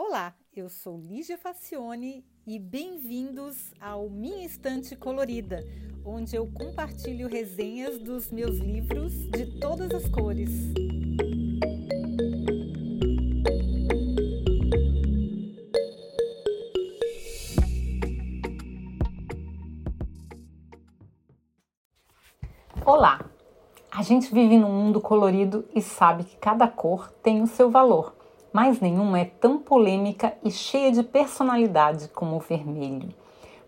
Olá, eu sou Lígia Facione e bem-vindos ao Minha Estante Colorida, onde eu compartilho resenhas dos meus livros de todas as cores. Olá! A gente vive num mundo colorido e sabe que cada cor tem o seu valor, mas nenhuma é tão polêmica e cheia de personalidade como o vermelho.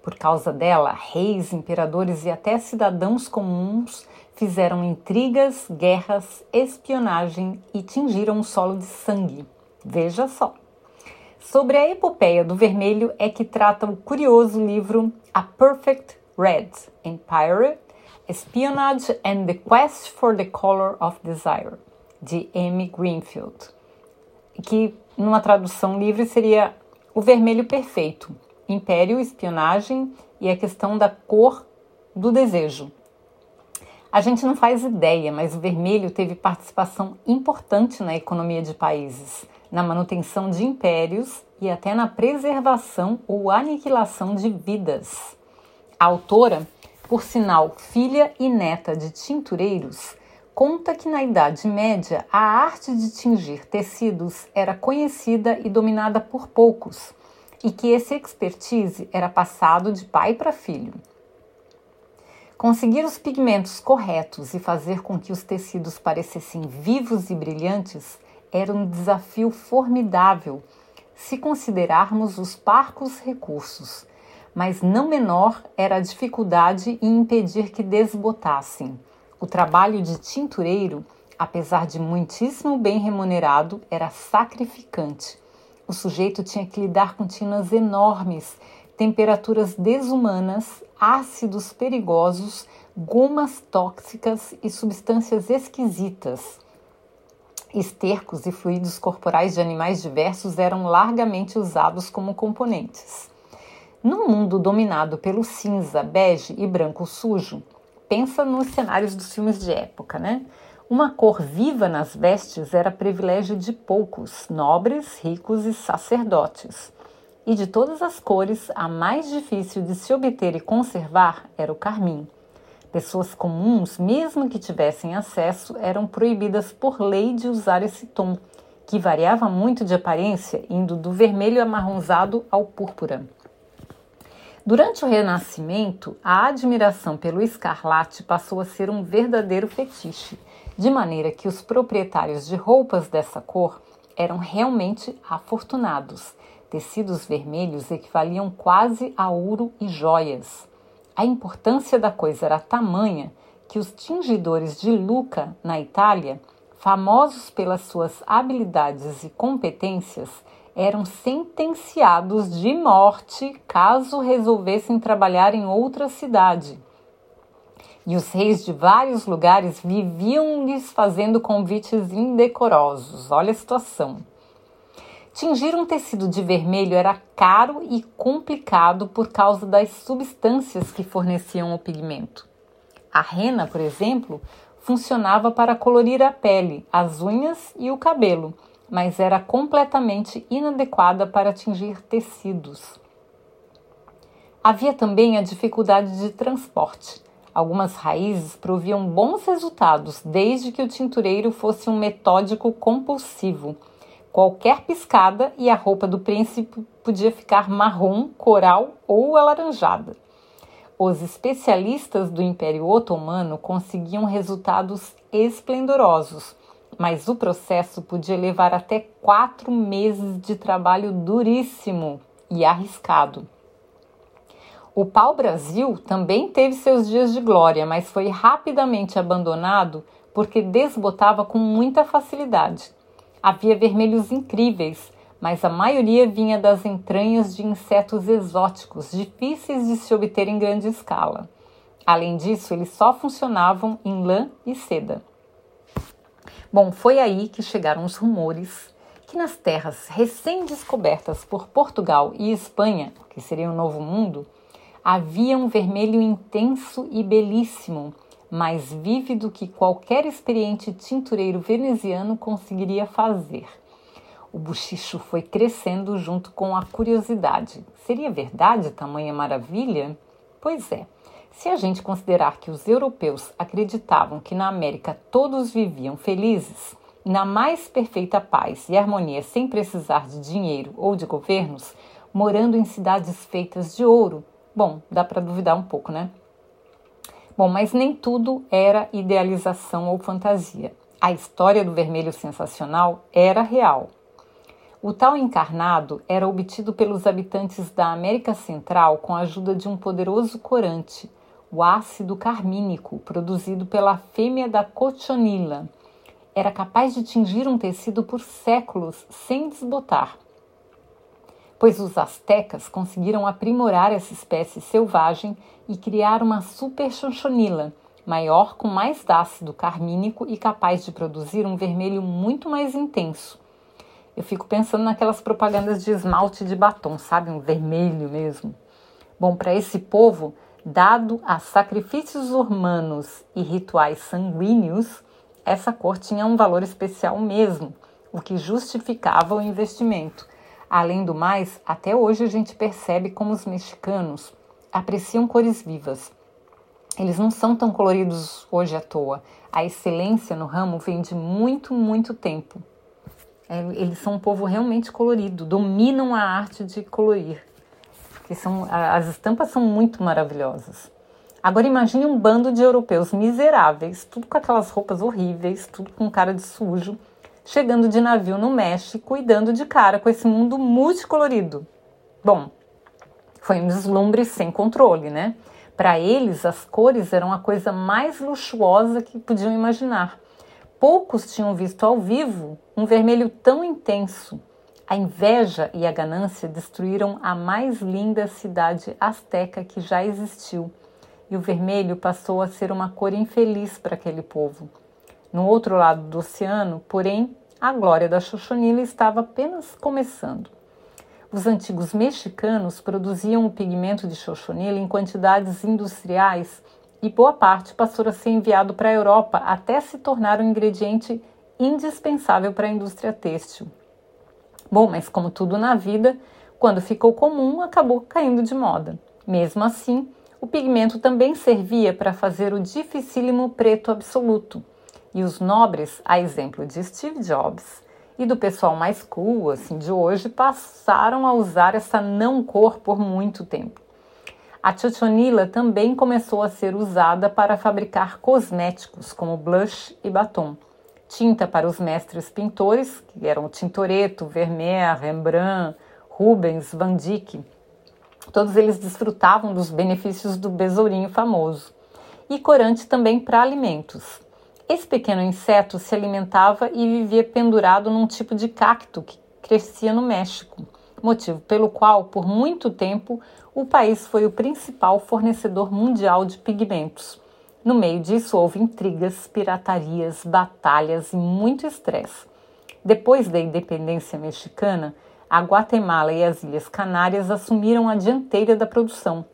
Por causa dela, reis, imperadores e até cidadãos comuns fizeram intrigas, guerras, espionagem e tingiram o solo de sangue. Veja só. Sobre a epopeia do vermelho é que trata o curioso livro A Perfect Red Empire Espionage and the Quest for the Color of Desire, de Amy Greenfield, que numa tradução livre seria O Vermelho Perfeito, Império, Espionagem e a questão da cor do desejo. A gente não faz ideia, mas o vermelho teve participação importante na economia de países, na manutenção de impérios e até na preservação ou aniquilação de vidas. A autora por sinal filha e neta de tintureiros, conta que na Idade Média a arte de tingir tecidos era conhecida e dominada por poucos, e que esse expertise era passado de pai para filho. Conseguir os pigmentos corretos e fazer com que os tecidos parecessem vivos e brilhantes era um desafio formidável se considerarmos os parcos recursos mas não menor era a dificuldade em impedir que desbotassem. O trabalho de tintureiro, apesar de muitíssimo bem remunerado, era sacrificante. O sujeito tinha que lidar com tinas enormes, temperaturas desumanas, ácidos perigosos, gomas tóxicas e substâncias esquisitas. Estercos e fluidos corporais de animais diversos eram largamente usados como componentes. Num mundo dominado pelo cinza, bege e branco sujo, pensa nos cenários dos filmes de época, né? Uma cor viva nas vestes era privilégio de poucos, nobres, ricos e sacerdotes. E de todas as cores, a mais difícil de se obter e conservar era o carmim. Pessoas comuns, mesmo que tivessem acesso, eram proibidas por lei de usar esse tom, que variava muito de aparência, indo do vermelho amarronzado ao púrpura. Durante o Renascimento, a admiração pelo escarlate passou a ser um verdadeiro fetiche, de maneira que os proprietários de roupas dessa cor eram realmente afortunados. Tecidos vermelhos equivaliam quase a ouro e joias. A importância da coisa era tamanha que os tingidores de Lucca, na Itália, famosos pelas suas habilidades e competências, eram sentenciados de morte caso resolvessem trabalhar em outra cidade. E os reis de vários lugares viviam lhes fazendo convites indecorosos. Olha a situação. Tingir um tecido de vermelho era caro e complicado por causa das substâncias que forneciam o pigmento. A rena, por exemplo, funcionava para colorir a pele, as unhas e o cabelo mas era completamente inadequada para atingir tecidos. Havia também a dificuldade de transporte. Algumas raízes proviam bons resultados desde que o tintureiro fosse um metódico compulsivo. Qualquer piscada e a roupa do príncipe podia ficar marrom, coral ou alaranjada. Os especialistas do Império Otomano conseguiam resultados esplendorosos, mas o processo podia levar até quatro meses de trabalho duríssimo e arriscado. O pau-brasil também teve seus dias de glória, mas foi rapidamente abandonado porque desbotava com muita facilidade. Havia vermelhos incríveis, mas a maioria vinha das entranhas de insetos exóticos, difíceis de se obter em grande escala. Além disso, eles só funcionavam em lã e seda. Bom, foi aí que chegaram os rumores que nas terras recém-descobertas por Portugal e Espanha, que seria o Novo Mundo, havia um vermelho intenso e belíssimo, mais vívido que qualquer experiente tintureiro veneziano conseguiria fazer. O bochicho foi crescendo junto com a curiosidade. Seria verdade tamanha maravilha? Pois é. Se a gente considerar que os europeus acreditavam que na América todos viviam felizes, na mais perfeita paz e harmonia, sem precisar de dinheiro ou de governos, morando em cidades feitas de ouro, bom, dá para duvidar um pouco, né? Bom, mas nem tudo era idealização ou fantasia. A história do vermelho sensacional era real. O tal encarnado era obtido pelos habitantes da América Central com a ajuda de um poderoso corante, o ácido carmínico, produzido pela fêmea da cochonila. Era capaz de tingir um tecido por séculos sem desbotar pois os astecas conseguiram aprimorar essa espécie selvagem e criar uma super chonchonila, maior com mais ácido carmínico e capaz de produzir um vermelho muito mais intenso. Eu fico pensando naquelas propagandas de esmalte de batom, sabe? Um vermelho mesmo. Bom, para esse povo, dado a sacrifícios humanos e rituais sanguíneos, essa cor tinha um valor especial mesmo, o que justificava o investimento. Além do mais, até hoje a gente percebe como os mexicanos apreciam cores vivas. Eles não são tão coloridos hoje à toa. A excelência no ramo vem de muito, muito tempo. É, eles são um povo realmente colorido, dominam a arte de colorir. Que são, as estampas são muito maravilhosas. Agora imagine um bando de europeus miseráveis, tudo com aquelas roupas horríveis, tudo com cara de sujo, chegando de navio no México e dando de cara com esse mundo multicolorido. Bom, foi um deslumbre sem controle, né? Para eles, as cores eram a coisa mais luxuosa que podiam imaginar. Poucos tinham visto ao vivo um vermelho tão intenso. A inveja e a ganância destruíram a mais linda cidade asteca que já existiu, e o vermelho passou a ser uma cor infeliz para aquele povo. No outro lado do oceano, porém, a glória da Xoxonila estava apenas começando. Os antigos mexicanos produziam o pigmento de Xoxonila em quantidades industriais e boa parte passou a ser enviado para a Europa até se tornar um ingrediente indispensável para a indústria têxtil. Bom, mas como tudo na vida, quando ficou comum, acabou caindo de moda. Mesmo assim, o pigmento também servia para fazer o dificílimo preto absoluto, e os nobres, a exemplo de Steve Jobs e do pessoal mais cool assim de hoje, passaram a usar essa não cor por muito tempo. A chochonila também começou a ser usada para fabricar cosméticos como blush e batom, tinta para os mestres pintores, que eram Tintoretto, Vermeer, Rembrandt, Rubens, Van Dyck. Todos eles desfrutavam dos benefícios do besourinho famoso. E corante também para alimentos. Esse pequeno inseto se alimentava e vivia pendurado num tipo de cacto que crescia no México, motivo pelo qual, por muito tempo, o país foi o principal fornecedor mundial de pigmentos. No meio disso, houve intrigas, piratarias, batalhas e muito estresse. Depois da independência mexicana, a Guatemala e as Ilhas Canárias assumiram a dianteira da produção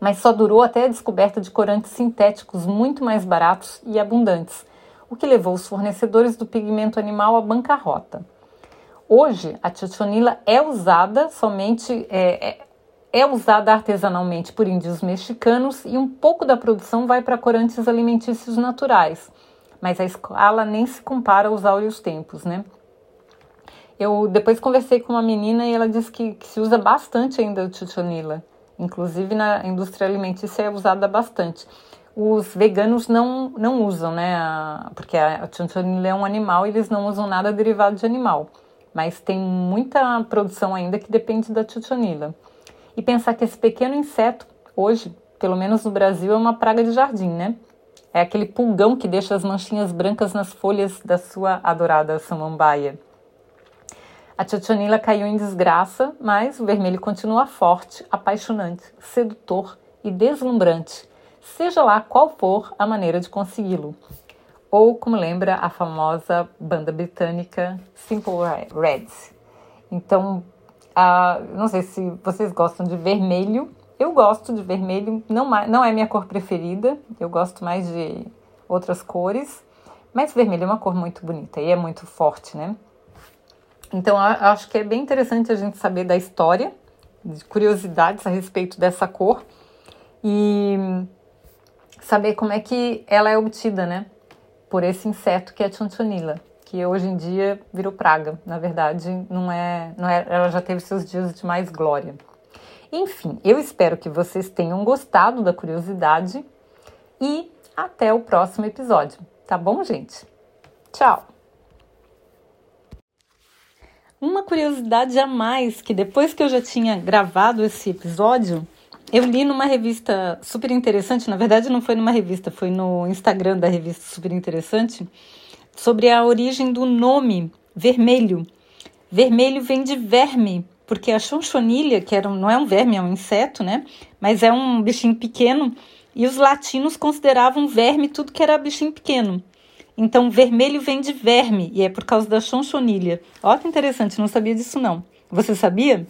mas só durou até a descoberta de corantes sintéticos muito mais baratos e abundantes, o que levou os fornecedores do pigmento animal à bancarrota. Hoje, a tiotionila é usada somente é, é, usada artesanalmente por índios mexicanos e um pouco da produção vai para corantes alimentícios naturais, mas a escala nem se compara aos áureos tempos, né? Eu depois conversei com uma menina e ela disse que, que se usa bastante ainda o tiotionila. Inclusive na indústria alimentícia é usada bastante. Os veganos não, não usam, né? A, porque a chanchonila é um animal e eles não usam nada derivado de animal. Mas tem muita produção ainda que depende da chuchonila. E pensar que esse pequeno inseto, hoje, pelo menos no Brasil, é uma praga de jardim, né? É aquele pulgão que deixa as manchinhas brancas nas folhas da sua adorada samambaia. A Tchotchonila caiu em desgraça, mas o vermelho continua forte, apaixonante, sedutor e deslumbrante, seja lá qual for a maneira de consegui-lo. Ou, como lembra a famosa banda britânica Simple Reds. Então, não sei se vocês gostam de vermelho. Eu gosto de vermelho, não, não é minha cor preferida, eu gosto mais de outras cores, mas vermelho é uma cor muito bonita e é muito forte, né? Então, acho que é bem interessante a gente saber da história, de curiosidades a respeito dessa cor e saber como é que ela é obtida, né? Por esse inseto que é a chonchonila, que hoje em dia virou praga. Na verdade, não é, não é, ela já teve seus dias de mais glória. Enfim, eu espero que vocês tenham gostado da curiosidade e até o próximo episódio. Tá bom, gente? Tchau! Uma curiosidade a mais que depois que eu já tinha gravado esse episódio, eu li numa revista super interessante, na verdade não foi numa revista, foi no Instagram da revista super interessante, sobre a origem do nome vermelho. Vermelho vem de verme, porque a chonchonilha, que era, não é um verme, é um inseto, né? Mas é um bichinho pequeno, e os latinos consideravam verme tudo que era bichinho pequeno. Então, vermelho vem de verme, e é por causa da chonchonilha. Olha que interessante, não sabia disso não. Você sabia?